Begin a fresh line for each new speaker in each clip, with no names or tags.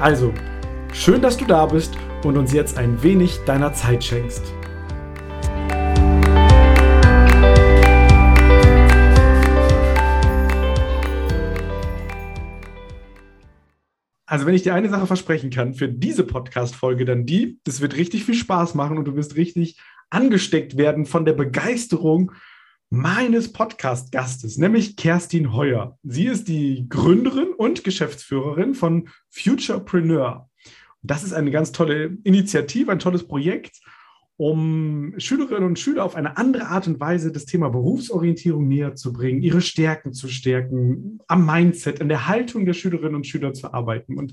Also, schön, dass du da bist und uns jetzt ein wenig deiner Zeit schenkst. Also, wenn ich dir eine Sache versprechen kann für diese Podcast-Folge, dann die, das wird richtig viel Spaß machen und du wirst richtig angesteckt werden von der Begeisterung meines Podcast-Gastes, nämlich Kerstin Heuer. Sie ist die Gründerin und Geschäftsführerin von Futurepreneur. Das ist eine ganz tolle Initiative, ein tolles Projekt, um Schülerinnen und Schüler auf eine andere Art und Weise das Thema Berufsorientierung näher zu bringen, ihre Stärken zu stärken, am Mindset, an der Haltung der Schülerinnen und Schüler zu arbeiten. Und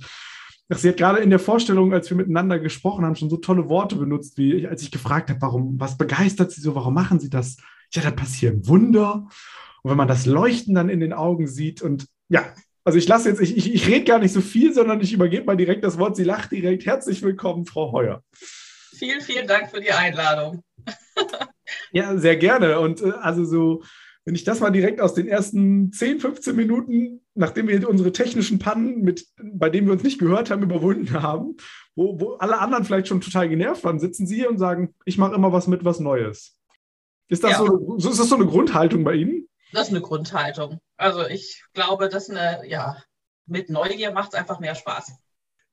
sie hat gerade in der Vorstellung, als wir miteinander gesprochen haben, schon so tolle Worte benutzt, wie als ich gefragt habe, warum, was begeistert Sie so, warum machen Sie das? Ja, da passieren Wunder. Und wenn man das Leuchten dann in den Augen sieht und ja, also ich lasse jetzt, ich, ich, ich rede gar nicht so viel, sondern ich übergebe mal direkt das Wort. Sie lacht direkt. Herzlich willkommen, Frau Heuer.
Vielen, vielen Dank für die Einladung.
ja, sehr gerne. Und äh, also so, wenn ich das mal direkt aus den ersten 10, 15 Minuten, nachdem wir unsere technischen Pannen, mit, bei denen wir uns nicht gehört haben, überwunden haben, wo, wo alle anderen vielleicht schon total genervt waren, sitzen Sie hier und sagen, ich mache immer was mit, was Neues. Ist das, ja. so, ist das so eine Grundhaltung bei Ihnen?
Das ist eine Grundhaltung. Also ich glaube, dass eine, ja, mit Neugier macht es einfach mehr Spaß.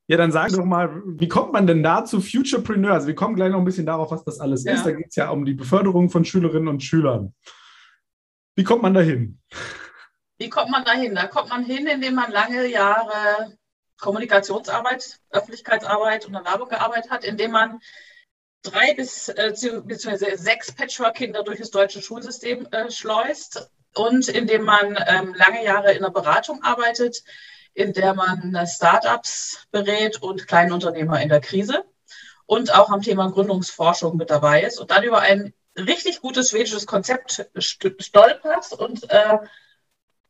Ja, dann sag doch mal, wie kommt man denn da zu Futurepreneur? Also wir kommen gleich noch ein bisschen darauf, was das alles ja. ist. Da geht es ja um die Beförderung von Schülerinnen und Schülern. Wie kommt man da hin?
Wie kommt man da hin? Da kommt man hin, indem man lange Jahre Kommunikationsarbeit, Öffentlichkeitsarbeit und Werbung gearbeitet hat, indem man drei bis äh, sechs Patchwork-Kinder durch das deutsche Schulsystem äh, schleust und indem man ähm, lange Jahre in der Beratung arbeitet, in der man äh, Startups berät und Kleinunternehmer in der Krise und auch am Thema Gründungsforschung mit dabei ist und dann über ein richtig gutes schwedisches Konzept stolpert und äh,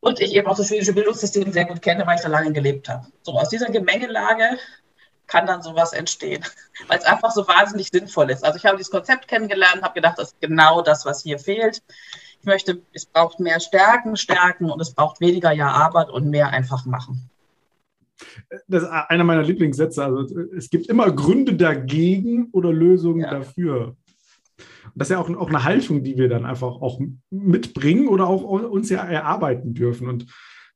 und ich eben auch das schwedische Bildungssystem sehr gut kenne, weil ich da lange gelebt habe. So aus dieser Gemengelage kann dann sowas entstehen, weil es einfach so wahnsinnig sinnvoll ist. Also ich habe dieses Konzept kennengelernt, habe gedacht, das ist genau das, was hier fehlt. Ich möchte, es braucht mehr Stärken, Stärken und es braucht weniger Ja, aber und mehr einfach machen.
Das ist einer meiner Lieblingssätze. Also es gibt immer Gründe dagegen oder Lösungen ja. dafür. Das ist ja auch, auch eine Haltung, die wir dann einfach auch mitbringen oder auch uns ja erarbeiten dürfen. Und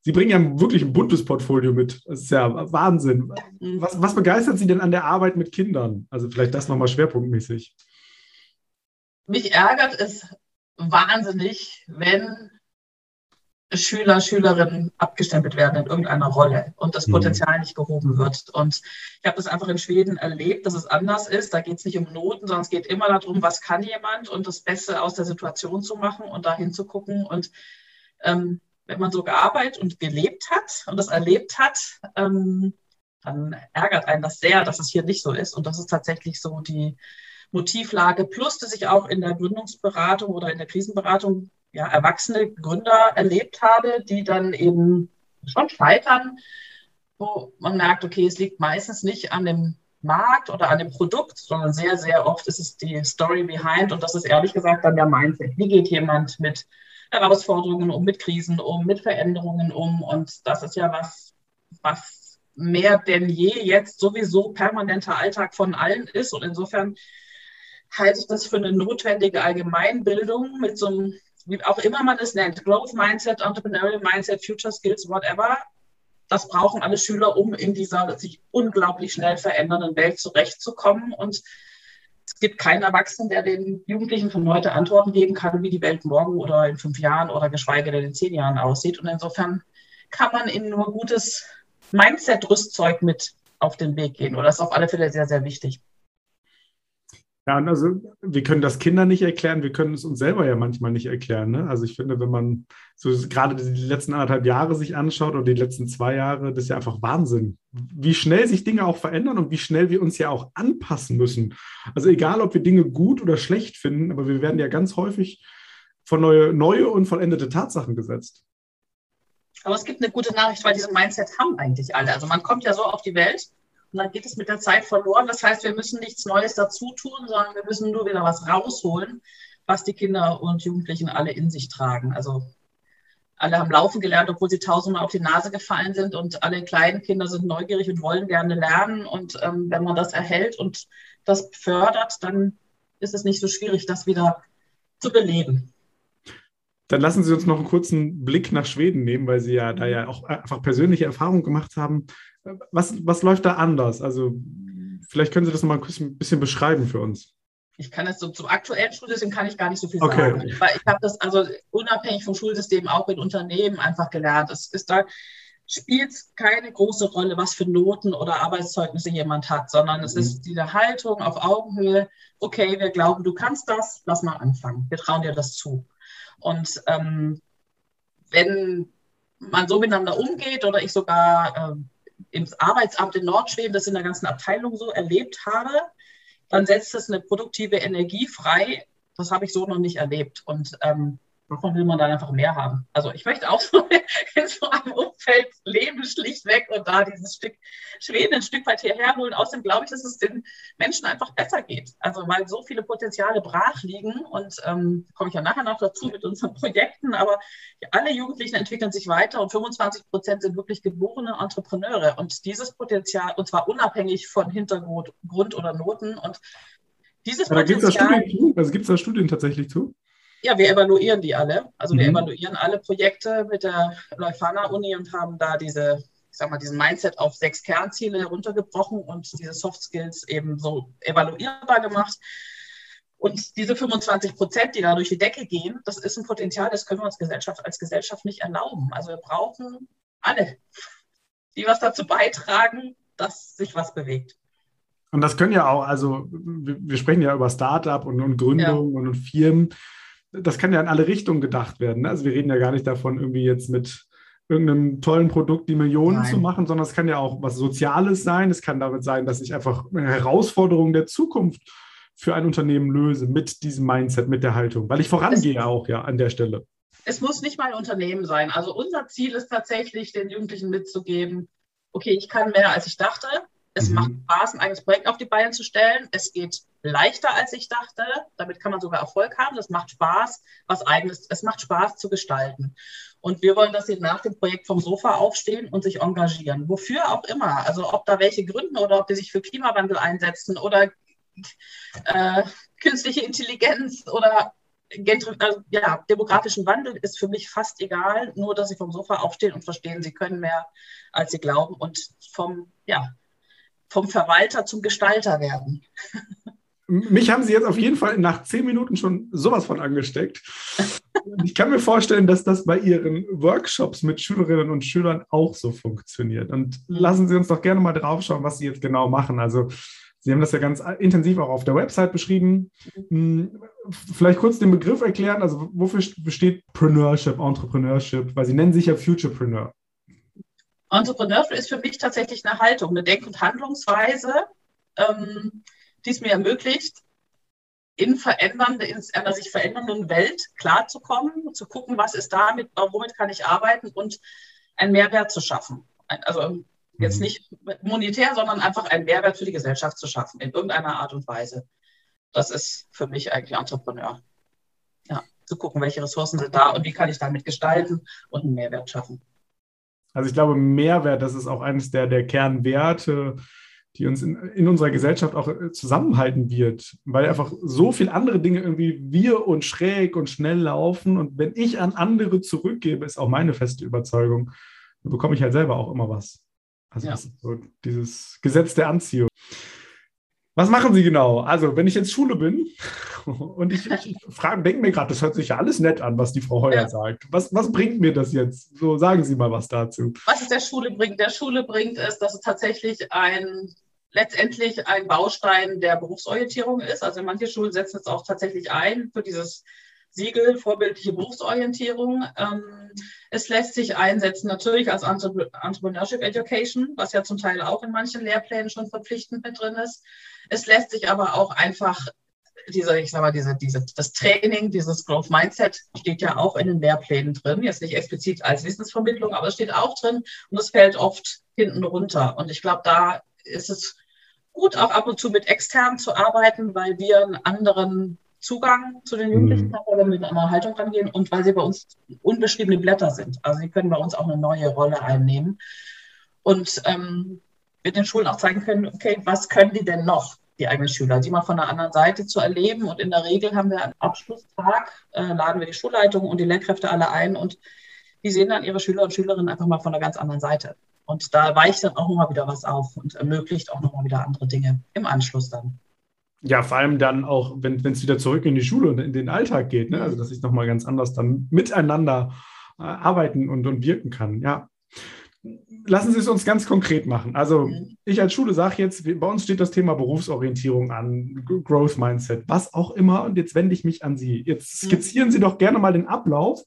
Sie bringen ja wirklich ein buntes Portfolio mit. Das ist ja Wahnsinn. Was, was begeistert Sie denn an der Arbeit mit Kindern? Also vielleicht das nochmal schwerpunktmäßig.
Mich ärgert es wahnsinnig, wenn Schüler, Schülerinnen abgestempelt werden in irgendeiner Rolle und das mhm. Potenzial nicht gehoben wird. Und ich habe das einfach in Schweden erlebt, dass es anders ist. Da geht es nicht um Noten, sondern es geht immer darum, was kann jemand und das Beste aus der Situation zu machen und da hinzugucken. Und ähm, wenn man so gearbeitet und gelebt hat und das erlebt hat, ähm, dann ärgert einen das sehr, dass es hier nicht so ist. Und das ist tatsächlich so die Motivlage, plus dass ich auch in der Gründungsberatung oder in der Krisenberatung ja, erwachsene Gründer erlebt habe, die dann eben schon scheitern, wo man merkt, okay, es liegt meistens nicht an dem Markt oder an dem Produkt, sondern sehr, sehr oft ist es die Story behind und das ist ehrlich gesagt dann der Mindset. Wie geht jemand mit Herausforderungen um, mit Krisen um, mit Veränderungen um. Und das ist ja was, was mehr denn je jetzt sowieso permanenter Alltag von allen ist. Und insofern halte ich das für eine notwendige Allgemeinbildung mit so einem, wie auch immer man es nennt, Growth Mindset, Entrepreneurial Mindset, Future Skills, whatever. Das brauchen alle Schüler, um in dieser sich unglaublich schnell verändernden Welt zurechtzukommen. Und es gibt keinen Erwachsenen, der den Jugendlichen von heute Antworten geben kann, wie die Welt morgen oder in fünf Jahren oder geschweige denn in zehn Jahren aussieht. Und insofern kann man ihnen nur gutes Mindset-Rüstzeug mit auf den Weg gehen. Oder das ist auf alle Fälle sehr, sehr wichtig.
Ja, also wir können das Kindern nicht erklären, wir können es uns selber ja manchmal nicht erklären. Ne? Also ich finde, wenn man so gerade die letzten anderthalb Jahre sich anschaut oder die letzten zwei Jahre, das ist ja einfach Wahnsinn, wie schnell sich Dinge auch verändern und wie schnell wir uns ja auch anpassen müssen. Also egal, ob wir Dinge gut oder schlecht finden, aber wir werden ja ganz häufig vor neue, neue und vollendete Tatsachen gesetzt.
Aber es gibt eine gute Nachricht, weil diese Mindset haben eigentlich alle. Also man kommt ja so auf die Welt und dann geht es mit der Zeit verloren. Das heißt, wir müssen nichts Neues dazu tun, sondern wir müssen nur wieder was rausholen, was die Kinder und Jugendlichen alle in sich tragen. Also alle haben laufen gelernt, obwohl sie tausendmal auf die Nase gefallen sind und alle kleinen Kinder sind neugierig und wollen gerne lernen. Und ähm, wenn man das erhält und das fördert, dann ist es nicht so schwierig, das wieder zu beleben.
Dann lassen Sie uns noch einen kurzen Blick nach Schweden nehmen, weil Sie ja da ja auch einfach persönliche Erfahrungen gemacht haben. Was, was läuft da anders? Also vielleicht können Sie das noch mal ein bisschen beschreiben für uns.
Ich kann es so zum aktuellen Schulsystem kann ich gar nicht so viel okay. sagen. Weil ich habe das also unabhängig vom Schulsystem auch in Unternehmen einfach gelernt. Es ist da spielt keine große Rolle, was für Noten oder Arbeitszeugnisse jemand hat, sondern es mhm. ist diese Haltung auf Augenhöhe. Okay, wir glauben, du kannst das, lass mal anfangen. Wir trauen dir das zu. Und ähm, wenn man so miteinander umgeht oder ich sogar ähm, im Arbeitsamt in Nordschweden das in der ganzen Abteilung so erlebt habe, dann setzt es eine produktive Energie frei. Das habe ich so noch nicht erlebt. Und ähm, Davon will man dann einfach mehr haben. Also ich möchte auch so in so einem Umfeld leben, schlichtweg und da dieses Stück Schweden ein Stück weit hierher holen. Außerdem glaube ich, dass es den Menschen einfach besser geht. Also weil so viele Potenziale brach liegen und ähm, komme ich ja nachher noch dazu mit unseren Projekten, aber alle Jugendlichen entwickeln sich weiter und 25 Prozent sind wirklich geborene Entrepreneure und dieses Potenzial, und zwar unabhängig von Hintergrund Grund oder Noten und dieses
ja, Potenzial. Also gibt es da Studien tatsächlich zu?
Ja, wir evaluieren die alle. Also wir mhm. evaluieren alle Projekte mit der Leuphana-Uni und haben da diese, ich sag mal, diesen Mindset auf sechs Kernziele heruntergebrochen und diese Soft Skills eben so evaluierbar gemacht. Und diese 25 Prozent, die da durch die Decke gehen, das ist ein Potenzial, das können wir uns Gesellschaft, als Gesellschaft nicht erlauben. Also wir brauchen alle, die was dazu beitragen, dass sich was bewegt.
Und das können ja auch, also wir sprechen ja über Startup und, und Gründung ja. und Firmen das kann ja in alle Richtungen gedacht werden. Ne? Also wir reden ja gar nicht davon, irgendwie jetzt mit irgendeinem tollen Produkt die Millionen Nein. zu machen, sondern es kann ja auch was Soziales sein. Es kann damit sein, dass ich einfach Herausforderungen der Zukunft für ein Unternehmen löse mit diesem Mindset, mit der Haltung, weil ich vorangehe es, auch ja an der Stelle.
Es muss nicht mal ein Unternehmen sein. Also unser Ziel ist tatsächlich, den Jugendlichen mitzugeben, okay, ich kann mehr, als ich dachte. Es mhm. macht Spaß, ein eigenes Projekt auf die Beine zu stellen. Es geht leichter, als ich dachte. Damit kann man sogar Erfolg haben. Das macht Spaß, was eigenes. Es macht Spaß zu gestalten. Und wir wollen, dass sie nach dem Projekt vom Sofa aufstehen und sich engagieren. Wofür auch immer. Also ob da welche gründen oder ob die sich für Klimawandel einsetzen oder äh, künstliche Intelligenz oder also, ja, demografischen Wandel ist für mich fast egal, nur dass sie vom Sofa aufstehen und verstehen, sie können mehr, als sie glauben und vom, ja, vom Verwalter zum Gestalter werden.
Mich haben Sie jetzt auf jeden Fall nach zehn Minuten schon sowas von angesteckt. Ich kann mir vorstellen, dass das bei Ihren Workshops mit Schülerinnen und Schülern auch so funktioniert. Und lassen Sie uns doch gerne mal drauf schauen, was Sie jetzt genau machen. Also Sie haben das ja ganz intensiv auch auf der Website beschrieben. Hm, vielleicht kurz den Begriff erklären. Also wofür besteht Preneurship, Entrepreneurship? Weil Sie nennen sich ja Futurepreneur.
Entrepreneurship ist für mich tatsächlich eine Haltung, eine Denk- und Handlungsweise, ähm, die es mir ermöglicht, in, verändernde, in einer sich verändernden Welt klarzukommen, zu gucken, was ist da, mit, womit kann ich arbeiten und einen Mehrwert zu schaffen. Also jetzt mhm. nicht monetär, sondern einfach einen Mehrwert für die Gesellschaft zu schaffen, in irgendeiner Art und Weise. Das ist für mich eigentlich Entrepreneur. Ja, zu gucken, welche Ressourcen sind da und wie kann ich damit gestalten und einen Mehrwert schaffen.
Also ich glaube, Mehrwert, das ist auch eines der, der Kernwerte, die uns in, in unserer Gesellschaft auch äh, zusammenhalten wird, weil einfach so viele andere Dinge irgendwie wir und schräg und schnell laufen. Und wenn ich an andere zurückgebe, ist auch meine feste Überzeugung, dann bekomme ich halt selber auch immer was. Also ja. so dieses Gesetz der Anziehung. Was machen Sie genau? Also, wenn ich jetzt Schule bin und ich, ich frage, denke mir gerade, das hört sich ja alles nett an, was die Frau Heuer ja. sagt. Was, was bringt mir das jetzt? So, sagen Sie mal was dazu.
Was es der Schule bringt? Der Schule bringt es, dass es tatsächlich ein letztendlich ein Baustein der Berufsorientierung ist. Also manche Schulen setzen es auch tatsächlich ein für dieses Siegel vorbildliche Berufsorientierung. Ähm, es lässt sich einsetzen natürlich als Entrepreneurship Education, was ja zum Teil auch in manchen Lehrplänen schon verpflichtend mit drin ist. Es lässt sich aber auch einfach diese, ich sag mal, diese, diese, das Training, dieses Growth Mindset steht ja auch in den Lehrplänen drin. Jetzt nicht explizit als Wissensvermittlung, aber es steht auch drin und es fällt oft hinten runter. Und ich glaube, da ist es gut, auch ab und zu mit extern zu arbeiten, weil wir einen anderen Zugang zu den Jugendlichen mhm. haben, weil wir mit einer Haltung rangehen und weil sie bei uns unbeschriebene Blätter sind. Also sie können bei uns auch eine neue Rolle einnehmen. Und ähm, wir den Schulen auch zeigen können, okay, was können die denn noch, die eigenen Schüler, die mal von der anderen Seite zu erleben. Und in der Regel haben wir einen Abschlusstag, äh, laden wir die Schulleitung und die Lehrkräfte alle ein und die sehen dann ihre Schüler und Schülerinnen einfach mal von der ganz anderen Seite. Und da weicht dann auch nochmal wieder was auf und ermöglicht auch nochmal wieder andere Dinge im Anschluss dann.
Ja, vor allem dann auch, wenn es wieder zurück in die Schule und in den Alltag geht, ne? also dass ich nochmal ganz anders dann miteinander äh, arbeiten und, und wirken kann. Ja. Lassen Sie es uns ganz konkret machen. Also ich als Schule sage jetzt, bei uns steht das Thema Berufsorientierung an, Growth Mindset, was auch immer. Und jetzt wende ich mich an Sie. Jetzt skizzieren Sie doch gerne mal den Ablauf.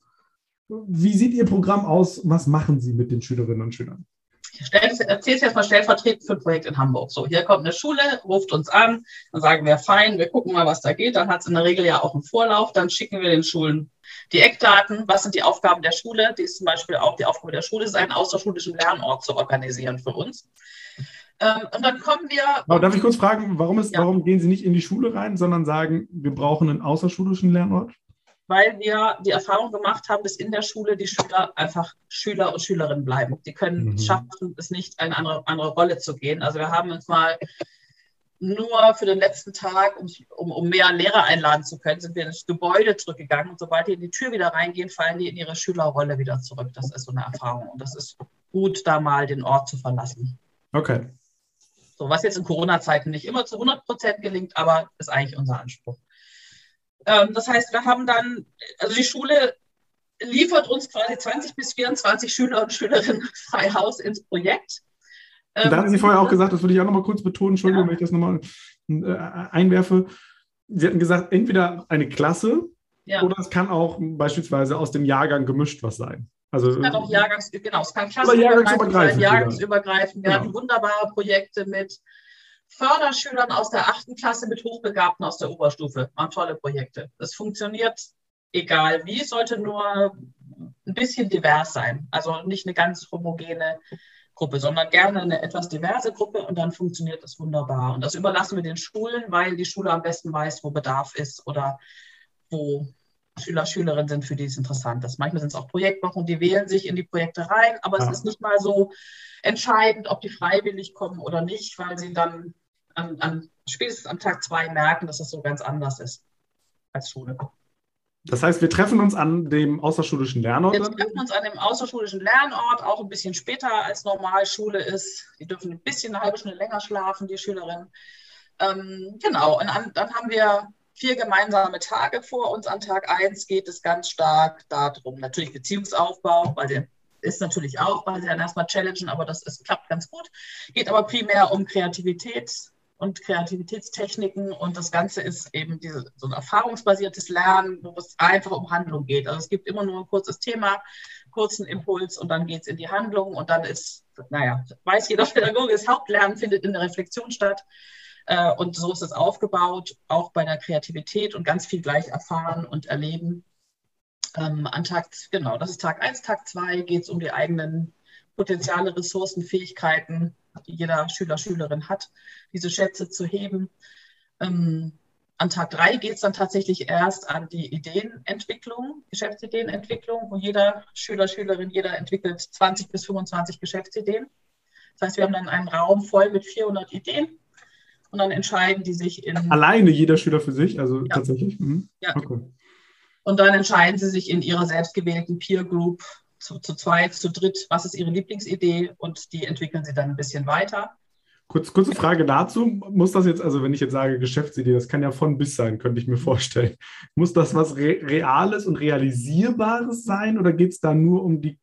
Wie sieht Ihr Programm aus? Was machen Sie mit den Schülerinnen und Schülern?
Ich erzähle es jetzt mal stellvertretend für ein Projekt in Hamburg. So, hier kommt eine Schule, ruft uns an, dann sagen wir, fein, wir gucken mal, was da geht. Dann hat es in der Regel ja auch einen Vorlauf. Dann schicken wir den Schulen die Eckdaten. Was sind die Aufgaben der Schule? Die ist zum Beispiel auch die Aufgabe der Schule, ist einen außerschulischen Lernort zu organisieren für uns. Ähm, und dann kommen wir.
Aber darf ich kurz fragen, warum, ist, ja. warum gehen Sie nicht in die Schule rein, sondern sagen, wir brauchen einen außerschulischen Lernort?
weil wir die Erfahrung gemacht haben, dass in der Schule die Schüler einfach Schüler und Schülerinnen bleiben. Die können mhm. schaffen, es nicht eine andere, andere Rolle zu gehen. Also wir haben uns mal nur für den letzten Tag, um, um, um mehr Lehrer einladen zu können, sind wir ins Gebäude zurückgegangen. Und sobald die in die Tür wieder reingehen, fallen die in ihre Schülerrolle wieder zurück. Das ist so eine Erfahrung. Und das ist gut, da mal den Ort zu verlassen.
Okay.
So, was jetzt in Corona-Zeiten nicht immer zu 100 Prozent gelingt, aber ist eigentlich unser Anspruch. Ähm, das heißt, wir haben dann, also die Schule liefert uns quasi 20 bis 24 Schüler und Schülerinnen frei Haus ins Projekt.
Ähm, da hatten Sie vorher auch gesagt, das würde ich auch nochmal kurz betonen, Entschuldigung, ja. wenn ich das nochmal äh, einwerfe. Sie hatten gesagt, entweder eine Klasse ja. oder es kann auch beispielsweise aus dem Jahrgang gemischt was sein.
Also, es kann auch Jahrgangs, genau, es kann klassenübergreifend sein, jahrgangsübergreifend. Wir genau. hatten wunderbare Projekte mit Förderschülern aus der achten Klasse mit Hochbegabten aus der Oberstufe. Waren tolle Projekte. Das funktioniert egal wie, es sollte nur ein bisschen divers sein. Also nicht eine ganz homogene Gruppe, sondern gerne eine etwas diverse Gruppe und dann funktioniert das wunderbar. Und das überlassen wir den Schulen, weil die Schule am besten weiß, wo Bedarf ist oder wo Schüler, Schülerinnen sind, für die es interessant ist. Manchmal sind es auch Projektwochen, die wählen sich in die Projekte rein, aber ja. es ist nicht mal so entscheidend, ob die freiwillig kommen oder nicht, weil sie dann an, an, spätestens am Tag zwei merken, dass es so ganz anders ist als Schule.
Das heißt, wir treffen uns an dem außerschulischen Lernort?
Wir treffen uns an dem außerschulischen Lernort, auch ein bisschen später als Normalschule ist. Die dürfen ein bisschen eine halbe Stunde länger schlafen, die Schülerinnen. Ähm, genau, und an, dann haben wir vier gemeinsame Tage vor uns. An Tag eins geht es ganz stark darum, natürlich Beziehungsaufbau, weil der ist natürlich auch, weil sie dann erstmal challengen, aber das ist, klappt ganz gut. Geht aber primär um Kreativität, und Kreativitätstechniken und das Ganze ist eben diese, so ein erfahrungsbasiertes Lernen, wo es einfach um Handlung geht. Also es gibt immer nur ein kurzes Thema, kurzen Impuls und dann geht es in die Handlung und dann ist, naja, weiß jeder Pädagoge, das Hauptlernen findet in der Reflexion statt. Äh, und so ist es aufgebaut, auch bei der Kreativität und ganz viel gleich erfahren und erleben. Ähm, an Tag, genau, das ist Tag 1, Tag 2 geht es um die eigenen Potenziale, Ressourcen, Fähigkeiten, die jeder Schüler, Schülerin hat, diese Schätze zu heben. Ähm, an Tag drei geht es dann tatsächlich erst an die Ideenentwicklung, Geschäftsideenentwicklung, wo jeder Schüler, Schülerin, jeder entwickelt 20 bis 25 Geschäftsideen. Das heißt, wir haben dann einen Raum voll mit 400 Ideen und dann entscheiden die sich in.
Alleine jeder Schüler für sich, also ja. tatsächlich? Mhm.
Ja. Okay. Und dann entscheiden sie sich in ihrer selbstgewählten Peer Group, zu, zu zweit, zu dritt, was ist Ihre Lieblingsidee und die entwickeln Sie dann ein bisschen weiter.
Kurz, kurze Frage dazu. Muss das jetzt, also wenn ich jetzt sage Geschäftsidee, das kann ja von bis sein, könnte ich mir vorstellen. Muss das was Re Reales und Realisierbares sein oder geht es da nur um die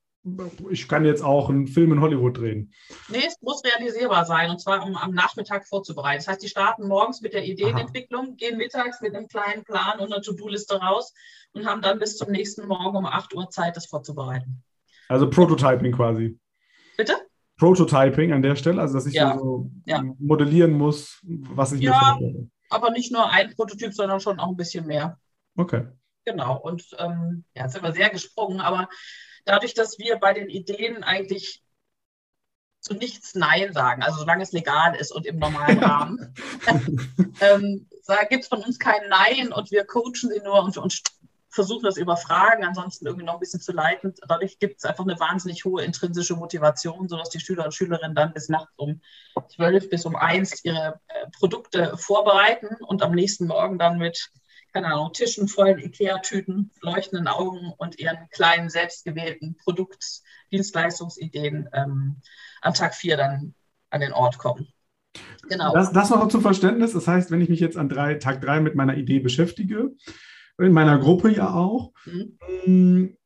ich kann jetzt auch einen Film in Hollywood drehen.
Nee, es muss realisierbar sein und zwar um am Nachmittag vorzubereiten. Das heißt, die starten morgens mit der Ideenentwicklung, gehen mittags mit einem kleinen Plan und einer To-Do-Liste raus und haben dann bis zum nächsten Morgen um 8 Uhr Zeit, das vorzubereiten.
Also Prototyping quasi.
Bitte?
Prototyping an der Stelle, also dass ich ja. so ja. modellieren muss, was ich
ja, mir vorstelle. Aber nicht nur ein Prototyp, sondern schon auch ein bisschen mehr.
Okay.
Genau. Und ähm, ja, jetzt sind wir sehr gesprungen, aber dadurch, dass wir bei den Ideen eigentlich zu nichts Nein sagen, also solange es legal ist und im normalen Rahmen, ähm, gibt es von uns kein Nein und wir coachen sie nur und, und versuchen das über Fragen, ansonsten irgendwie noch ein bisschen zu leiten. Dadurch gibt es einfach eine wahnsinnig hohe intrinsische Motivation, sodass die Schüler und Schülerinnen dann bis nachts um zwölf bis um eins ihre äh, Produkte vorbereiten und am nächsten Morgen dann mit, keine Ahnung, Tischen vollen Ikea-Tüten, leuchtenden Augen und ihren kleinen selbstgewählten Produktdienstleistungsideen ähm, am Tag vier dann an den Ort kommen.
Genau. Das, das noch zum Verständnis. Das heißt, wenn ich mich jetzt an drei, Tag drei mit meiner Idee beschäftige, in meiner Gruppe ja auch. Mhm. Mm,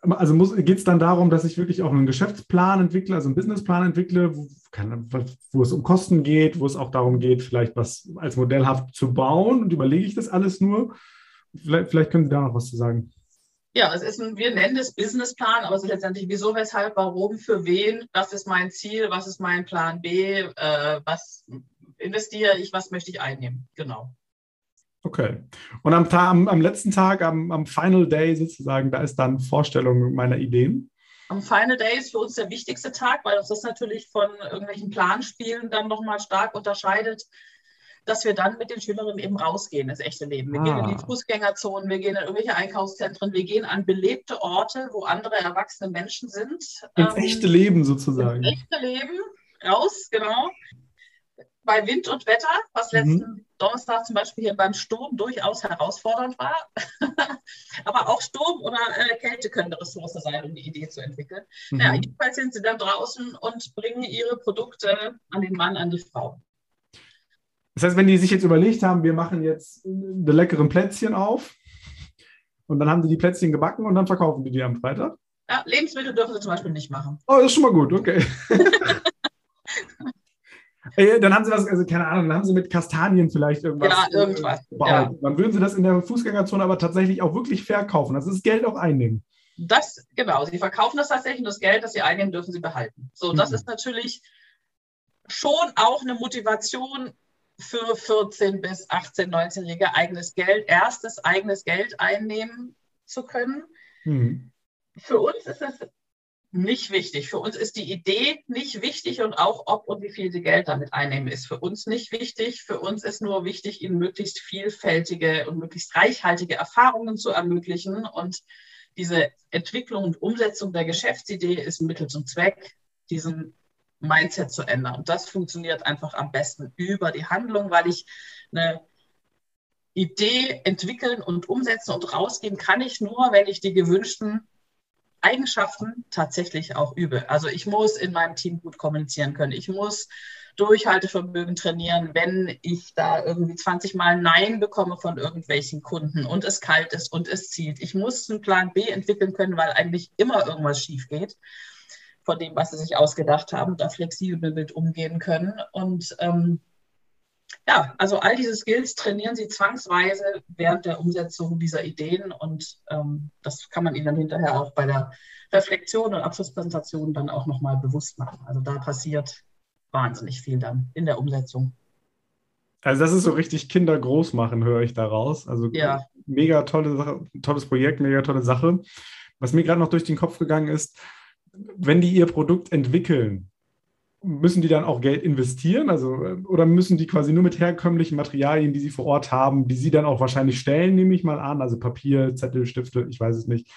also geht es dann darum, dass ich wirklich auch einen Geschäftsplan entwickle, also einen Businessplan entwickle, wo, kann, wo, es um Kosten geht, wo es auch darum geht, vielleicht was als modellhaft zu bauen und überlege ich das alles nur. Vielleicht, vielleicht können Sie da noch was zu sagen.
Ja, es ist ein, wir nennen es Businessplan, aber es ist letztendlich wieso, weshalb, warum, für wen, was ist mein Ziel, was ist mein Plan B, äh, was investiere ich, was möchte ich einnehmen. Genau.
Okay. Und am, am, am letzten Tag, am, am Final Day sozusagen, da ist dann Vorstellung meiner Ideen.
Am Final Day ist für uns der wichtigste Tag, weil uns das natürlich von irgendwelchen Planspielen dann nochmal stark unterscheidet, dass wir dann mit den Schülerinnen eben rausgehen ins echte Leben. Wir ah. gehen in die ah. Fußgängerzonen, wir gehen in irgendwelche Einkaufszentren, wir gehen an belebte Orte, wo andere erwachsene Menschen sind.
Ins ähm, echte Leben sozusagen.
Ins echte Leben, raus, genau bei Wind und Wetter, was mhm. letzten mhm. Donnerstag zum Beispiel hier beim Sturm durchaus herausfordernd war. Aber auch Sturm oder äh, Kälte können eine Ressource sein, um die Idee zu entwickeln. Mhm. Ja, jedenfalls sind sie dann draußen und bringen ihre Produkte an den Mann, an die Frau.
Das heißt, wenn die sich jetzt überlegt haben, wir machen jetzt eine leckeren Plätzchen auf und dann haben sie die Plätzchen gebacken und dann verkaufen die die am Freitag?
Ja, Lebensmittel dürfen sie zum Beispiel nicht machen.
Oh, das ist schon mal gut, okay. Äh, dann haben sie das, also keine Ahnung, dann haben sie mit Kastanien vielleicht irgendwas.
Ja, irgendwas.
Äh, ja. Dann würden sie das in der Fußgängerzone aber tatsächlich auch wirklich verkaufen. Das ist Geld auch einnehmen.
Das, genau, sie verkaufen das tatsächlich und das Geld, das sie einnehmen, dürfen sie behalten. So, das mhm. ist natürlich schon auch eine Motivation für 14 bis 18, 19-Jährige, eigenes Geld, erstes eigenes Geld einnehmen zu können. Mhm. Für uns ist es nicht wichtig. Für uns ist die Idee nicht wichtig und auch ob und wie viel sie Geld damit einnehmen, ist für uns nicht wichtig. Für uns ist nur wichtig, ihnen möglichst vielfältige und möglichst reichhaltige Erfahrungen zu ermöglichen. Und diese Entwicklung und Umsetzung der Geschäftsidee ist Mittel zum Zweck, diesen Mindset zu ändern. Und das funktioniert einfach am besten über die Handlung, weil ich eine Idee entwickeln und umsetzen und rausgeben kann ich nur, wenn ich die gewünschten Eigenschaften tatsächlich auch übe. Also ich muss in meinem Team gut kommunizieren können. Ich muss Durchhaltevermögen trainieren, wenn ich da irgendwie 20 Mal Nein bekomme von irgendwelchen Kunden und es kalt ist und es zieht. Ich muss einen Plan B entwickeln können, weil eigentlich immer irgendwas schief geht von dem, was sie sich ausgedacht haben, da flexibel mit umgehen können. Und ähm, ja, also all diese Skills trainieren sie zwangsweise während der Umsetzung dieser Ideen und ähm, das kann man ihnen dann hinterher auch bei der Reflexion und Abschlusspräsentation dann auch nochmal bewusst machen. Also da passiert wahnsinnig viel dann in der Umsetzung.
Also das ist so richtig Kinder groß machen, höre ich daraus. Also ja. mega tolle Sache, tolles Projekt, mega tolle Sache. Was mir gerade noch durch den Kopf gegangen ist, wenn die ihr Produkt entwickeln, müssen die dann auch Geld investieren? Also, oder müssen die quasi nur mit herkömmlichen Materialien, die sie vor Ort haben, die sie dann auch wahrscheinlich stellen, nehme ich mal an, also Papier, Zettel, Stifte, ich weiß es nicht,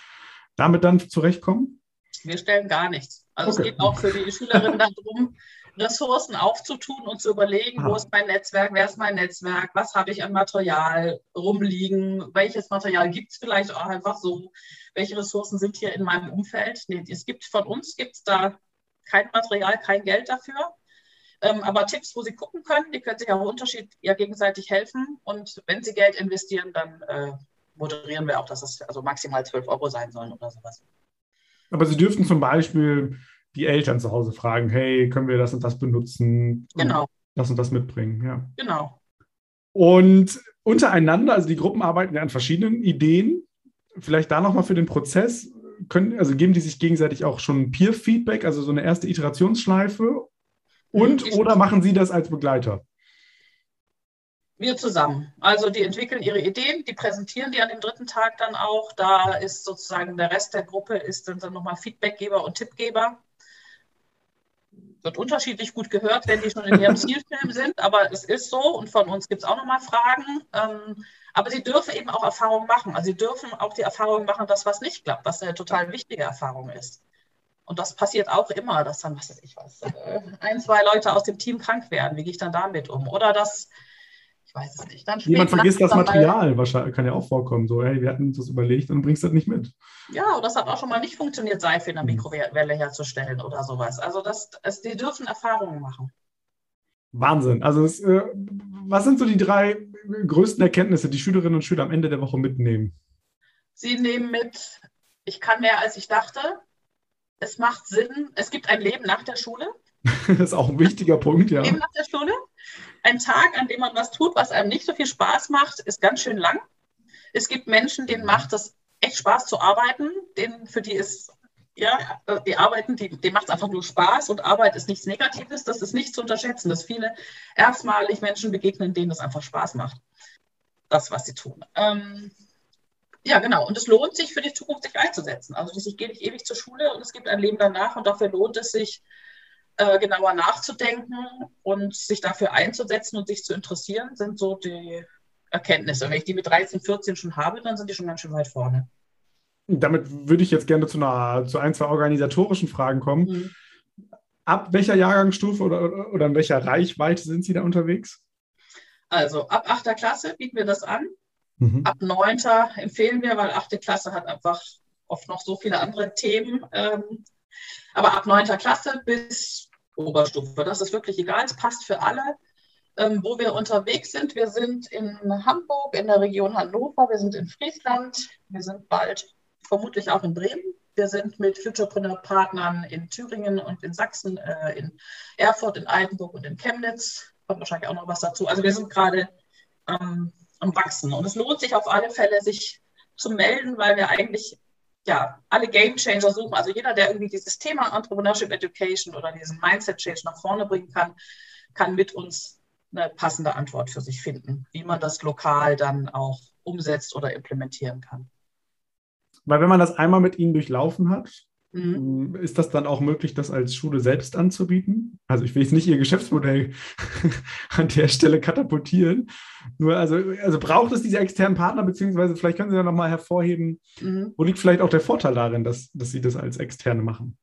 damit dann zurechtkommen?
Wir stellen gar nichts. Also okay. es geht auch für die Schülerinnen darum, Ressourcen aufzutun und zu überlegen, ah. wo ist mein Netzwerk, wer ist mein Netzwerk, was habe ich an Material rumliegen, welches Material gibt es vielleicht auch einfach so, welche Ressourcen sind hier in meinem Umfeld. Nee, es gibt von uns gibt es da kein Material, kein Geld dafür. Ähm, aber Tipps, wo Sie gucken können, die können sich auch Unterschied ja gegenseitig helfen. Und wenn Sie Geld investieren, dann äh, moderieren wir auch, dass es also maximal 12 Euro sein sollen oder sowas.
Aber Sie dürften zum Beispiel die Eltern zu Hause fragen, hey, können wir das und das benutzen?
Genau.
Und das und das mitbringen, ja.
Genau.
Und untereinander, also die Gruppen arbeiten ja an verschiedenen Ideen. Vielleicht da nochmal für den Prozess, können, also geben die sich gegenseitig auch schon Peer-Feedback, also so eine erste Iterationsschleife? Und
Ich-
oder machen Sie das als Begleiter?
Wir zusammen. Also die entwickeln ihre Ideen, die präsentieren die an dem dritten Tag dann auch. Da ist sozusagen der Rest der Gruppe ist dann, dann nochmal Feedbackgeber und Tippgeber. Wird unterschiedlich gut gehört, wenn die schon in ihrem Zielfilm sind, aber es ist so und von uns gibt es auch nochmal Fragen. Ähm, aber sie dürfen eben auch Erfahrungen machen. Also sie dürfen auch die Erfahrung machen, dass was nicht klappt, was eine total wichtige Erfahrung ist. Und das passiert auch immer, dass dann, was weiß ich was, äh, ein, zwei Leute aus dem Team krank werden. Wie gehe ich dann damit um? Oder dass, weiß es nicht, dann
Jemand vergisst das Material, wahrscheinlich kann ja auch vorkommen. So, hey, wir hatten uns das überlegt und bringst das nicht mit.
Ja, und das hat auch schon mal nicht funktioniert, Seife in der
Mhm.
Mikrowelle herzustellen oder sowas. Also das, es, die dürfen Erfahrungen machen.
Wahnsinn. Also, es, äh, was sind so die drei größten Erkenntnisse, die Schülerinnen und Schüler am Ende der Woche mitnehmen?
Sie nehmen mit, ich kann mehr als ich dachte. Es macht Sinn, es gibt ein Leben nach der Schule.
Das ist auch ein wichtiger Punkt, ja.
Leben nach der Schule. Ein Tag, an dem man was tut, was einem nicht so viel Spaß macht, ist ganz schön lang. Es gibt Menschen, denen macht es echt Spaß zu arbeiten, denen, für die ist, ja, äh, die arbeiten, die, denen macht es einfach nur Spaß und Arbeit ist nichts Negatives. Das ist nicht zu unterschätzen, dass viele erstmalig Menschen begegnen, denen es einfach Spaß macht. Das, was sie tun. Ähm, ja, genau. Und es lohnt sich für die Zukunft, sich einzusetzen. Also ich gehe nicht ewig zur Schule und es gibt ein Leben danach und dafür lohnt es sich, äh, genauer nachzudenken und sich dafür einzusetzen und sich zu interessieren, sind so die Erkenntnisse. Wenn ich die mit 13, 14 schon habe, dann sind die schon ganz schön weit vorne.
Damit würde ich jetzt gerne zu, einer, zu ein, zwei organisatorischen Fragen kommen.
Mhm.
Ab welcher Jahrgangsstufe oder, oder in welcher Reichweite sind Sie da unterwegs?
Also ab 8. Klasse bieten wir das an.
Mhm.
Ab 9. empfehlen wir, weil 8. Klasse hat einfach oft noch so viele andere Themen. Ähm, aber ab 9. Klasse bis Oberstufe, das ist wirklich egal, es passt für alle. Ähm, wo wir unterwegs sind, wir sind in Hamburg, in der Region Hannover, wir sind in Friesland, wir sind bald vermutlich auch in Bremen. Wir sind mit Futurepreneur-Partnern in Thüringen und in Sachsen, äh, in Erfurt, in Altenburg und in Chemnitz. Kommt wahrscheinlich auch noch was dazu. Also wir sind gerade ähm, am Wachsen. Und es lohnt sich auf alle Fälle, sich zu melden, weil wir eigentlich ja alle Game Changer suchen. Also jeder, der irgendwie dieses Thema Entrepreneurship Education oder diesen Mindset Change nach vorne bringen kann, kann mit uns eine passende Antwort für sich finden, wie man das lokal dann auch umsetzt oder implementieren kann.
Weil wenn man das einmal mit Ihnen durchlaufen hat,
Mhm.
ist das dann auch möglich, das als Schule selbst anzubieten? Also ich will jetzt nicht Ihr Geschäftsmodell an der Stelle katapultieren. Nur also, also braucht es diese externen Partner, beziehungsweise vielleicht können Sie ja nochmal hervorheben,
Mhm.
wo liegt vielleicht auch der Vorteil darin, dass, dass Sie das als Externe machen?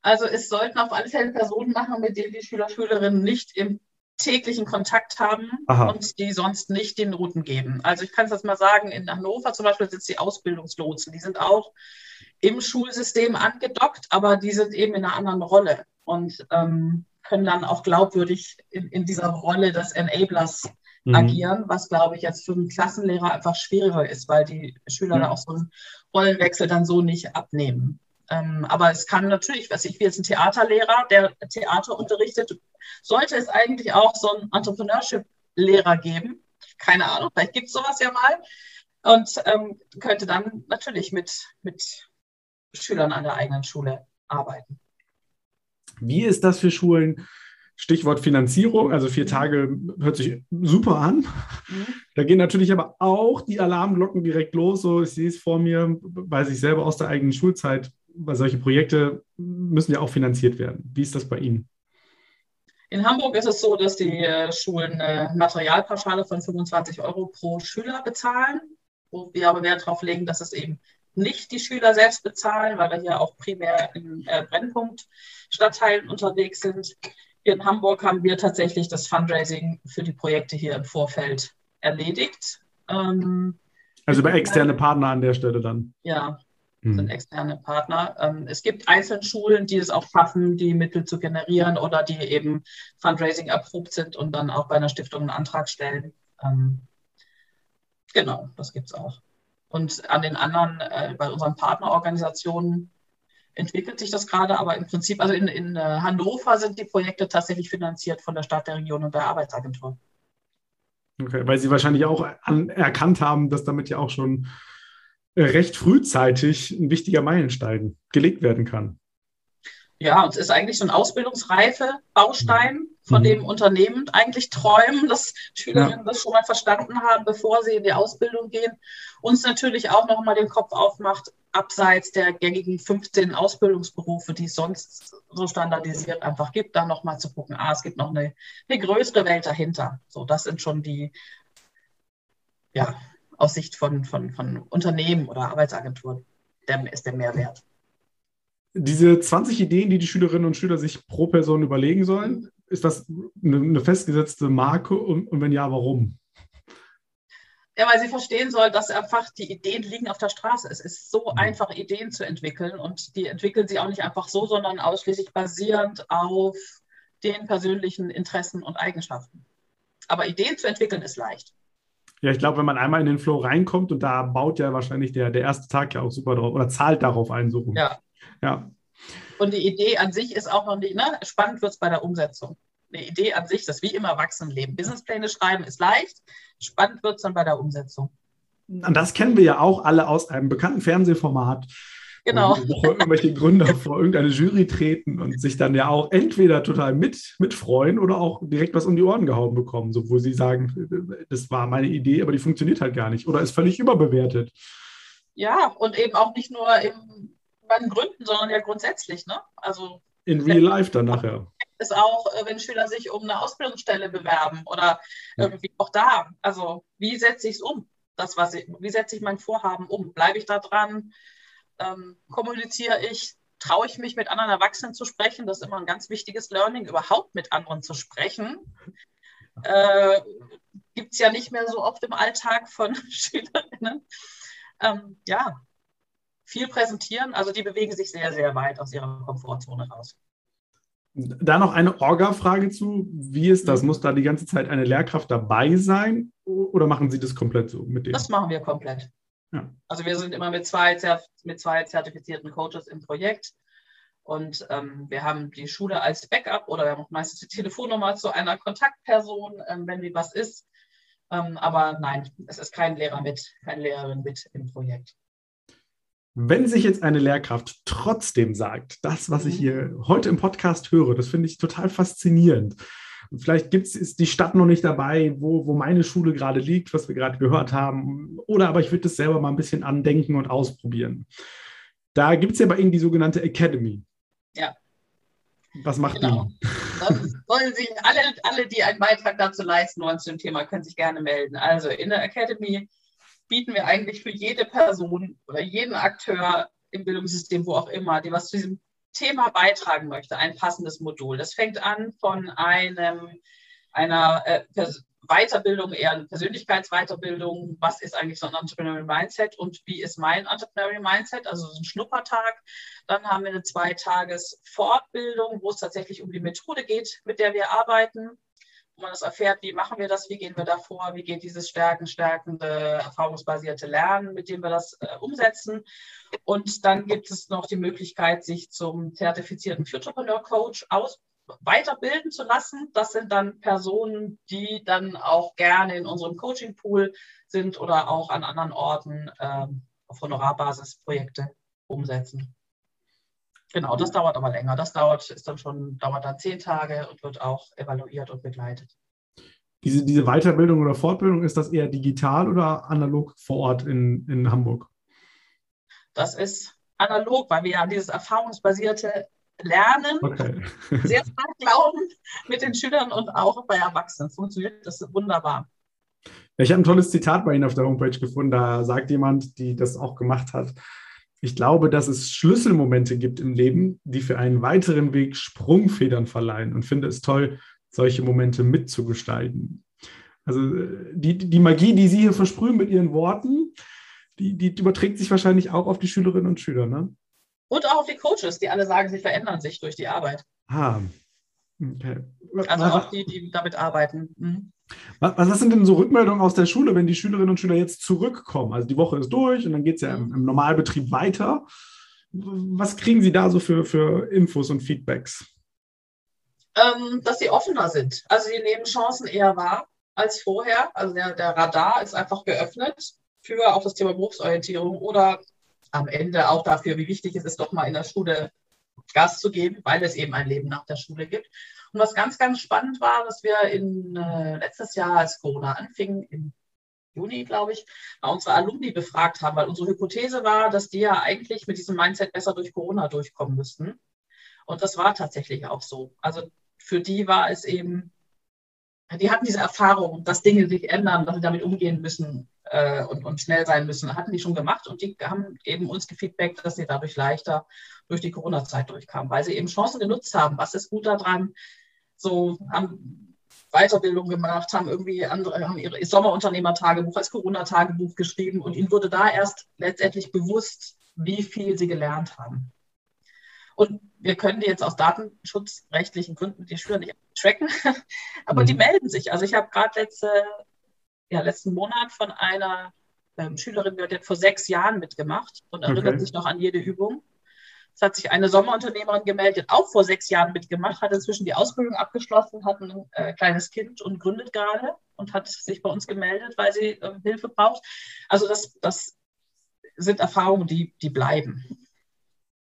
Also es sollten auf alle Fälle Personen machen, mit denen die Schüler, Schülerinnen nicht im täglichen Kontakt haben
Aha.
und die sonst nicht den Noten geben. Also ich kann es jetzt mal sagen, in Hannover zum Beispiel sind es die Ausbildungslotsen. Die sind auch im Schulsystem angedockt, aber die sind eben in einer anderen Rolle und ähm, können dann auch glaubwürdig in, in dieser Rolle des Enablers
Mhm.
agieren, was, glaube ich, jetzt für einen Klassenlehrer einfach schwieriger ist, weil die Schüler
Mhm.
da auch so einen Rollenwechsel dann so nicht abnehmen. Ähm, aber es kann natürlich, was ich wie jetzt ein Theaterlehrer, der Theater unterrichtet, sollte es eigentlich auch so einen Entrepreneurship-Lehrer geben. Keine Ahnung, vielleicht gibt es sowas ja mal. Und ähm, könnte dann natürlich mit, mit Schülern an der eigenen Schule arbeiten.
Wie ist das für Schulen? Stichwort Finanzierung, also vier Tage hört sich super an.
Mhm.
Da gehen natürlich aber auch die Alarmglocken direkt los. So, ich sehe es vor mir, weiß ich selber aus der eigenen Schulzeit, weil solche Projekte müssen ja auch finanziert werden. Wie ist das bei Ihnen?
In Hamburg ist es so, dass die äh, Schulen eine Materialpauschale von 25 Euro pro Schüler bezahlen, wo wir aber Wert darauf legen, dass es eben nicht die Schüler selbst bezahlen, weil wir hier auch primär in äh, Brennpunktstadtteilen unterwegs sind. Hier in Hamburg haben wir tatsächlich das Fundraising für die Projekte hier im Vorfeld erledigt. Ähm,
Also über externe Partner an der Stelle dann.
ja,
Hm.
sind externe Partner. Ähm, es gibt einzelne Schulen, die es auch schaffen, die Mittel zu generieren oder die eben Fundraising erprobt sind und dann auch bei einer Stiftung einen Antrag stellen. Ähm, genau, das gibt es auch. Und an den anderen, äh, bei unseren Partnerorganisationen, entwickelt sich das gerade, aber im Prinzip, also in, in äh, Hannover sind die Projekte tatsächlich finanziert von der Stadt, der Region und der Arbeitsagentur.
Okay, weil Sie wahrscheinlich auch an, erkannt haben, dass damit ja auch schon recht frühzeitig ein wichtiger Meilenstein gelegt werden kann.
Ja, und es ist eigentlich so ein ausbildungsreife Baustein, von mhm. dem Unternehmen eigentlich träumen, dass Schülerinnen ja. das schon mal verstanden haben, bevor sie in die Ausbildung gehen. Uns natürlich auch noch mal den Kopf aufmacht, abseits der gängigen 15 Ausbildungsberufe, die es sonst so standardisiert einfach gibt, dann noch mal zu gucken, ah, es gibt noch eine, eine größere Welt dahinter. So, das sind schon die, ja, aus Sicht von, von, von Unternehmen oder Arbeitsagenturen, der, ist der Mehrwert.
Diese 20 Ideen, die die Schülerinnen und Schüler sich pro Person überlegen sollen, ist das eine, eine festgesetzte Marke und, und wenn ja, warum?
Ja, weil sie verstehen soll, dass einfach die Ideen liegen auf der Straße. Es ist so mhm. einfach, Ideen zu entwickeln und die entwickeln sie auch nicht einfach so, sondern ausschließlich basierend auf den persönlichen Interessen und Eigenschaften. Aber Ideen zu entwickeln ist leicht.
Ja, ich glaube, wenn man einmal in den Flow reinkommt und da baut ja wahrscheinlich der, der erste Tag ja auch super drauf oder zahlt darauf ein, so rum.
Ja.
ja.
Und die Idee an sich ist auch noch nicht, ne? spannend wird es bei der Umsetzung. Eine Idee an sich, das wie im Erwachsenenleben. Businesspläne schreiben ist leicht, spannend wird es dann bei der Umsetzung.
Und das kennen wir ja auch alle aus einem bekannten Fernsehformat.
Genau.
Wo irgendwelche Gründer vor irgendeine Jury treten und sich dann ja auch entweder total mit, mitfreuen oder auch direkt was um die Ohren gehauen bekommen, so, wo sie sagen, das war meine Idee, aber die funktioniert halt gar nicht oder ist völlig überbewertet.
Ja, und eben auch nicht nur im bei den Gründen, sondern ja grundsätzlich. Ne? Also
in real life dann nachher.
Ist auch, äh, wenn Schüler sich um eine Ausbildungsstelle bewerben oder irgendwie auch da. Also wie setze ich es um? Das, was ich, wie setze ich mein Vorhaben um? Bleibe ich da dran? Ähm, kommuniziere ich? Traue ich mich, mit anderen Erwachsenen zu sprechen? Das ist immer ein ganz wichtiges Learning, überhaupt mit anderen zu sprechen. Äh, Gibt es ja nicht mehr so oft im Alltag von Schülerinnen. Ähm, ja, viel präsentieren. Also die bewegen sich sehr, sehr weit aus ihrer Komfortzone raus.
Da noch eine Orga-Frage zu. Wie ist das? Muss da die ganze Zeit eine Lehrkraft dabei sein oder machen Sie das komplett so mit denen?
Das machen wir komplett. Ja. Also wir sind immer mit zwei, mit zwei zertifizierten Coaches im Projekt. Und ähm, wir haben die Schule als Backup oder wir haben meistens die Telefonnummer zu einer Kontaktperson, ähm, wenn wie was ist. Ähm, aber nein, es ist kein Lehrer mit, keine Lehrerin mit im Projekt.
Wenn sich jetzt eine Lehrkraft trotzdem sagt, das, was ich mhm. hier heute im Podcast höre, das finde ich total faszinierend. Vielleicht gibt's, ist die Stadt noch nicht dabei, wo, wo meine Schule gerade liegt, was wir gerade gehört haben. Oder aber ich würde das selber mal ein bisschen andenken und ausprobieren. Da gibt es ja bei Ihnen die sogenannte Academy.
Ja.
Was macht genau. die?
Sollen sich alle, alle, die einen Beitrag dazu leisten wollen zu dem Thema, können sich gerne melden. Also in der Academy bieten wir eigentlich für jede Person oder jeden Akteur im Bildungssystem, wo auch immer, die was zu diesem Thema beitragen möchte, ein passendes Modul. Das fängt an von einem, einer äh, Weiterbildung, eher eine Persönlichkeitsweiterbildung. Was ist eigentlich so ein Entrepreneurial Mindset und wie ist mein Entrepreneurial Mindset? Also so ein Schnuppertag. Dann haben wir eine Zweitages-Fortbildung, wo es tatsächlich um die Methode geht, mit der wir arbeiten wo man das erfährt, wie machen wir das, wie gehen wir da vor, wie geht dieses stärken, stärkende, erfahrungsbasierte Lernen, mit dem wir das äh, umsetzen. Und dann gibt es noch die Möglichkeit, sich zum zertifizierten Futurepreneur Coach aus weiterbilden zu lassen. Das sind dann Personen, die dann auch gerne in unserem Coaching Pool sind oder auch an anderen Orten ähm, auf Honorarbasis Projekte umsetzen. Genau, das dauert aber länger. Das dauert, ist dann schon, dauert dann zehn Tage und wird auch evaluiert und begleitet.
Diese, diese Weiterbildung oder Fortbildung, ist das eher digital oder analog vor Ort in, in Hamburg?
Das ist analog, weil wir ja dieses erfahrungsbasierte Lernen okay. sehr stark glauben mit den Schülern und auch bei Erwachsenen. Funktioniert das wunderbar.
Ich habe ein tolles Zitat bei Ihnen auf der Homepage gefunden. Da sagt jemand, die das auch gemacht hat, ich glaube, dass es Schlüsselmomente gibt im Leben, die für einen weiteren Weg Sprungfedern verleihen und finde es toll, solche Momente mitzugestalten. Also die, die Magie, die Sie hier versprühen mit Ihren Worten, die, die überträgt sich wahrscheinlich auch auf die Schülerinnen und Schüler, ne?
Und auch auf die Coaches, die alle sagen, sie verändern sich durch die Arbeit.
Ah,
okay. Also auch die, die damit arbeiten. Mhm.
Was, was sind denn so Rückmeldungen aus der Schule, wenn die Schülerinnen und Schüler jetzt zurückkommen? Also die Woche ist durch und dann geht es ja im, im, Normalbetrieb weiter. Was kriegen Sie da so für, für Infos und Feedbacks?
Ähm, dass sie offener sind. Also sie nehmen Chancen eher wahr als vorher. Also der, der Radar ist einfach geöffnet für auch das Thema Berufsorientierung oder am Ende auch dafür, wie wichtig es ist, doch mal in der Schule Gas zu geben, weil es eben ein Leben nach der Schule gibt. Und was ganz, ganz spannend war, dass wir in, äh, letztes Jahr, als Corona anfing, im Juni, glaube ich, unsere Alumni befragt haben, weil unsere Hypothese war, dass die ja eigentlich mit diesem Mindset besser durch Corona durchkommen müssten. Und das war tatsächlich auch so. Also für die war es eben, die hatten diese Erfahrung, dass Dinge sich ändern, dass sie damit umgehen müssen äh, und, und schnell sein müssen, hatten die schon gemacht und die haben eben uns gefeedbackt, dass sie dadurch leichter durch die Corona-Zeit durchkamen, weil sie eben Chancen genutzt haben. Was ist gut daran? So haben Weiterbildung gemacht, haben irgendwie andere, haben ihre Sommerunternehmer-Tagebuch als Corona-Tagebuch geschrieben und ihnen wurde da erst letztendlich bewusst, wie viel sie gelernt haben. Und wir können die jetzt aus datenschutzrechtlichen Gründen die Schüler nicht tracken, aber mhm. die melden sich. Also ich habe gerade letzte, ja, letzten Monat von einer ähm, Schülerin gehört, die hat vor sechs Jahren mitgemacht und erinnert okay. sich noch an jede Übung. Es hat sich eine Sommerunternehmerin gemeldet, auch vor sechs Jahren mitgemacht, hat inzwischen die Ausbildung abgeschlossen, hat ein äh, kleines Kind und gründet gerade und hat sich bei uns gemeldet, weil sie äh, Hilfe braucht. Also das, das sind Erfahrungen, die, die bleiben.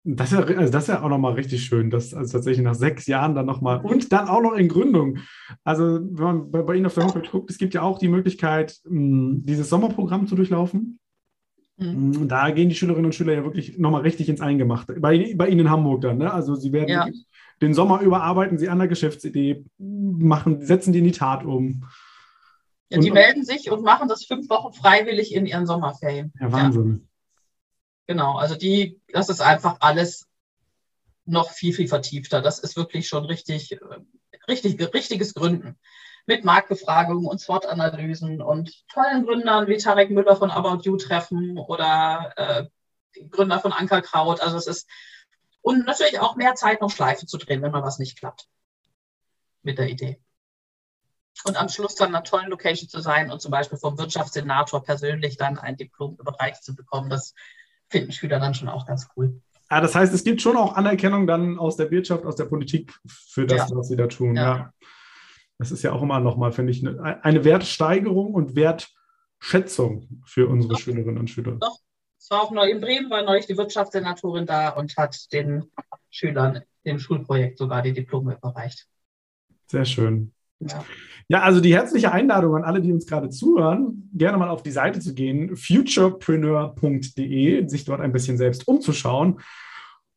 Das ist, ja, also das ist ja auch nochmal richtig schön, dass also tatsächlich nach sechs Jahren dann nochmal und dann auch noch in Gründung. Also, wenn man bei, bei Ihnen auf der Homepage guckt, es gibt ja auch die Möglichkeit, dieses Sommerprogramm zu durchlaufen. Mhm. Mm, da gehen die Schülerinnen und Schüler ja wirklich nochmal richtig ins Eingemachte. Bei, bei Ihnen in Hamburg dann, ne? Also sie werden ja. den Sommer überarbeiten, sie an der Geschäftsidee machen, setzen die in die Tat um.
Ja, die und, melden sich und machen das fünf Wochen freiwillig in ihren Sommerferien.
Ja, Wahnsinn. Ja.
Genau, also die, das ist einfach alles noch viel, viel vertiefter. Das ist wirklich schon richtig, äh, richtig, richtiges Gründen mit Marktbefragungen und SWOT-Analysen und tollen Gründern wie Tarek Müller von About You treffen oder äh, Gründer von Ankerkraut. Also es ist und natürlich auch mehr Zeit noch Schleife zu drehen, wenn mal was nicht klappt mit der Idee. Und am Schluss dann in einer tollen Location zu sein und zum Beispiel vom Wirtschaftssenator persönlich dann ein Diplom überreicht zu bekommen, das finden Schüler dann schon auch ganz cool.
Ja, das heißt, es gibt schon auch Anerkennung dann aus der Wirtschaft, aus der Politik für das, ja. was sie da tun. Ja. ja. Das ist ja auch immer nochmal, finde ich, eine, eine Wertsteigerung und Wertschätzung für unsere Doch. Schülerinnen und Schüler.
Doch, es war auch neu in Bremen, war neulich die Wirtschaftssenatorin da und hat den Schülern dem Schulprojekt sogar die Diplome überreicht.
Sehr schön. Ja. ja. also die herzliche Einladung an alle, die uns gerade zuhören, gerne mal auf die Seite zu gehen, futurepreneur.de, sich dort ein bisschen selbst umzuschauen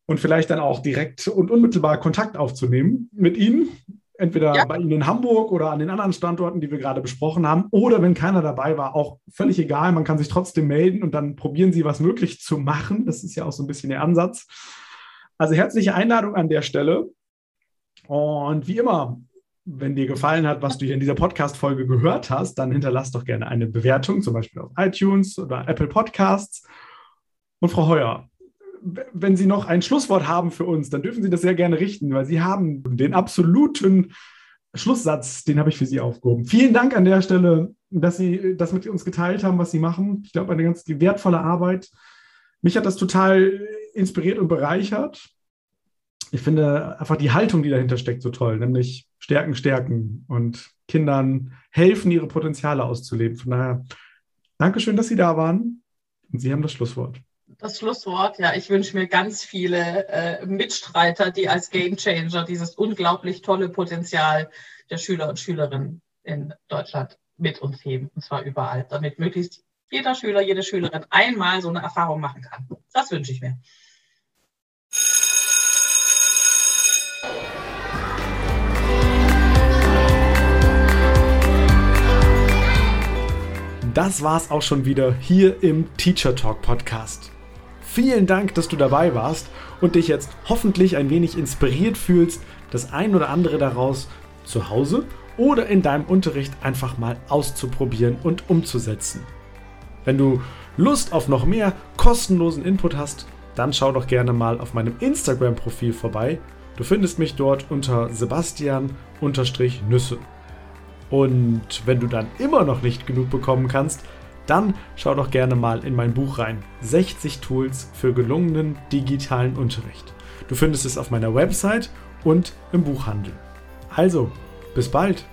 und vielleicht dann auch direkt und unmittelbar Kontakt aufzunehmen mit Ihnen entweder ja. bei Ihnen in Hamburg oder an den anderen Standorten, die wir gerade besprochen haben, oder wenn keiner dabei war, auch völlig egal. Man kann sich trotzdem melden und dann probieren Sie, was möglich zu machen. Das ist ja auch so ein bisschen der Ansatz. Also herzliche Einladung an der Stelle. Und wie immer, wenn dir gefallen hat, was du hier in dieser Podcast-Folge gehört hast, dann hinterlass doch gerne eine Bewertung, zum Beispiel auf iTunes oder Apple Podcasts. Und Frau Heuer, wenn Sie noch ein Schlusswort haben für uns, dann dürfen Sie das sehr gerne richten, weil Sie haben den absoluten Schlusssatz, den habe ich für Sie aufgehoben. Vielen Dank an der Stelle, dass Sie das mit uns geteilt haben, was Sie machen. Ich glaube, eine ganz wertvolle Arbeit. Mich hat das total inspiriert und bereichert. Ich finde einfach die Haltung, die dahinter steckt, so toll, nämlich stärken, stärken und Kindern helfen, ihre Potenziale auszuleben. Von daher, Dankeschön, dass Sie da waren und Sie haben das Schlusswort
das Schlusswort. Ja, ich wünsche mir ganz viele äh, Mitstreiter, die als Gamechanger dieses unglaublich tolle Potenzial der Schüler und Schülerinnen in Deutschland mit uns heben. Und zwar überall, damit möglichst jeder Schüler, jede Schülerin einmal so eine Erfahrung machen kann. Das wünsche ich mir.
Das war's auch schon wieder hier im Teacher Talk Podcast. Vielen Dank, dass du dabei warst und dich jetzt hoffentlich ein wenig inspiriert fühlst, das ein oder andere daraus zu Hause oder in deinem Unterricht einfach mal auszuprobieren und umzusetzen. Wenn du Lust auf noch mehr kostenlosen Input hast, dann schau doch gerne mal auf meinem Instagram-Profil vorbei. Du findest mich dort unter Sebastian-Nüsse. Und wenn du dann immer noch nicht genug bekommen kannst, dann schau doch gerne mal in mein Buch rein. 60 Tools für gelungenen digitalen Unterricht. Du findest es auf meiner Website und im Buchhandel. Also, bis bald!